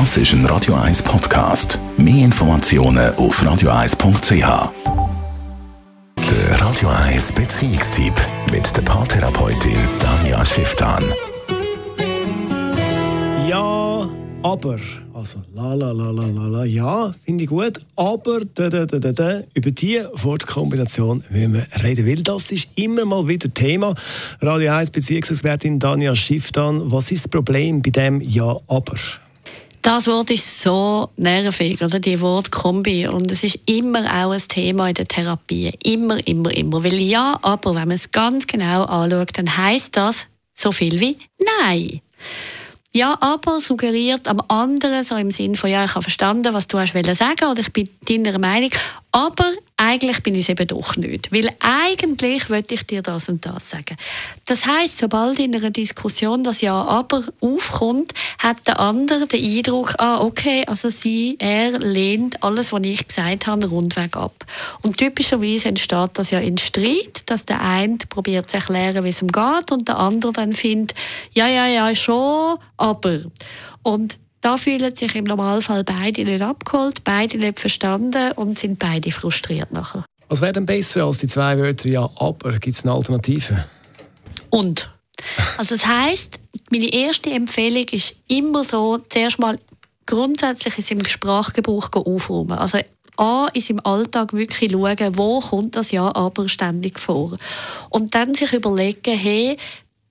Das ist ein Radio 1 Podcast. Mehr Informationen auf radio1.ch. Der Radio 1 Beziehungstyp mit der Paartherapeutin Danja Schifftan. Ja, aber. Also, la la la la la la. Ja, finde ich gut. Aber da, da, da, da, da, über diese Wortkombination will wir reden, weil das ist immer mal wieder Thema. Radio 1 Beziehungsexpertin Danja Schifftan. Was ist das Problem bei dem Ja, aber? Das Wort ist so nervig, oder? Die Wortkombi. Und es ist immer auch ein Thema in der Therapie. Immer, immer, immer. Weil ja, aber wenn man es ganz genau anschaut, dann heißt das so viel wie Nein. Ja, aber suggeriert am anderen so im Sinn von, ja, ich habe verstanden, was du hast sagen oder ich bin deiner Meinung, aber eigentlich bin ich es eben doch nicht. Weil eigentlich wollte ich dir das und das sagen. Das heißt, sobald in einer Diskussion das Ja aber aufkommt, hat der andere den Eindruck, ah, okay, also sie, er lehnt alles, was ich gesagt habe, rundweg ab. Und typischerweise entsteht das ja in Streit, dass der eine probiert zu erklären, wie es ihm geht und der andere dann findet, ja, ja, ja, schon, aber. Und da fühlen sich im Normalfall beide nicht abgeholt, beide nicht verstanden und sind beide frustriert nachher. Was wäre denn besser als die zwei Wörter ja, aber? Gibt es eine Alternative? Und. Also das heißt, meine erste Empfehlung ist immer so, zuerst mal grundsätzlich in seinem Sprachgebrauch aufräumen. Also A, in seinem Alltag wirklich schauen, wo kommt das Ja aber ständig vor. Und dann sich überlegen, hey,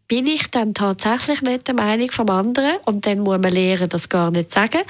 bin ich dann tatsächlich nicht der Meinung vom anderen und dann muss man lernen, das gar nicht zu sagen.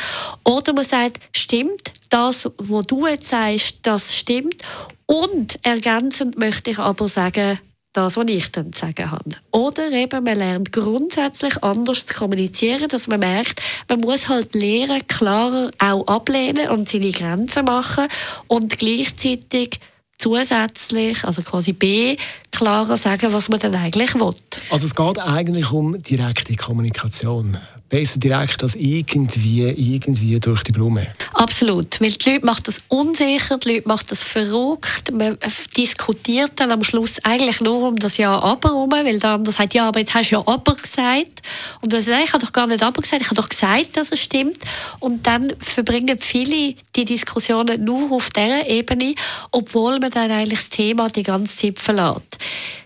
Oder man sagt, stimmt, das, was du jetzt sagst, das stimmt. Und ergänzend möchte ich aber sagen, das, was ich dann zu sagen habe. Oder eben, man lernt grundsätzlich anders zu kommunizieren, dass man merkt, man muss halt lernen, klarer auch ablehnen und seine Grenzen machen und gleichzeitig zusätzlich, also quasi B, klarer sagen, was man dann eigentlich will. Also es geht eigentlich um direkte Kommunikation besser direkt als irgendwie, irgendwie durch die Blume. Absolut, weil die Leute machen das unsicher, die Leute machen das verrückt. Man diskutiert dann am Schluss eigentlich nur um das Ja aber herum, weil der andere sagt, ja, aber jetzt hast du ja aber gesagt. Und du sagst, ich habe doch gar nicht aber gesagt, ich habe doch gesagt, dass es stimmt. Und dann verbringen viele die Diskussionen nur auf dieser Ebene, obwohl man dann eigentlich das Thema die ganze Zeit verlässt.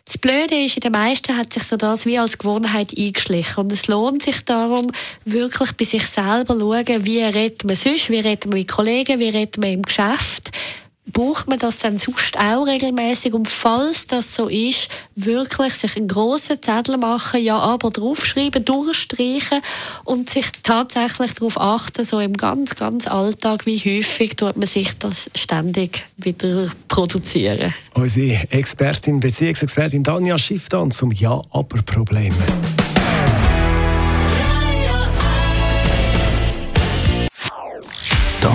Das Blöde ist, in den meisten hat sich so das wie als Gewohnheit eingeschlichen. Und es lohnt sich darum, wirklich bei sich selber zu schauen, wie redet man sonst, wie redet man mit Kollegen, wie redet man im Geschäft, braucht man das dann sonst auch regelmäßig und falls das so ist, wirklich sich einen grossen Zettel machen, ja aber draufschreiben, durchstreichen und sich tatsächlich darauf achten, so im ganz, ganz Alltag, wie häufig tut man sich das ständig wieder produzieren. Unsere Expertin, Beziehungsexpertin Danja Schifftan zum Ja-Aber-Problem.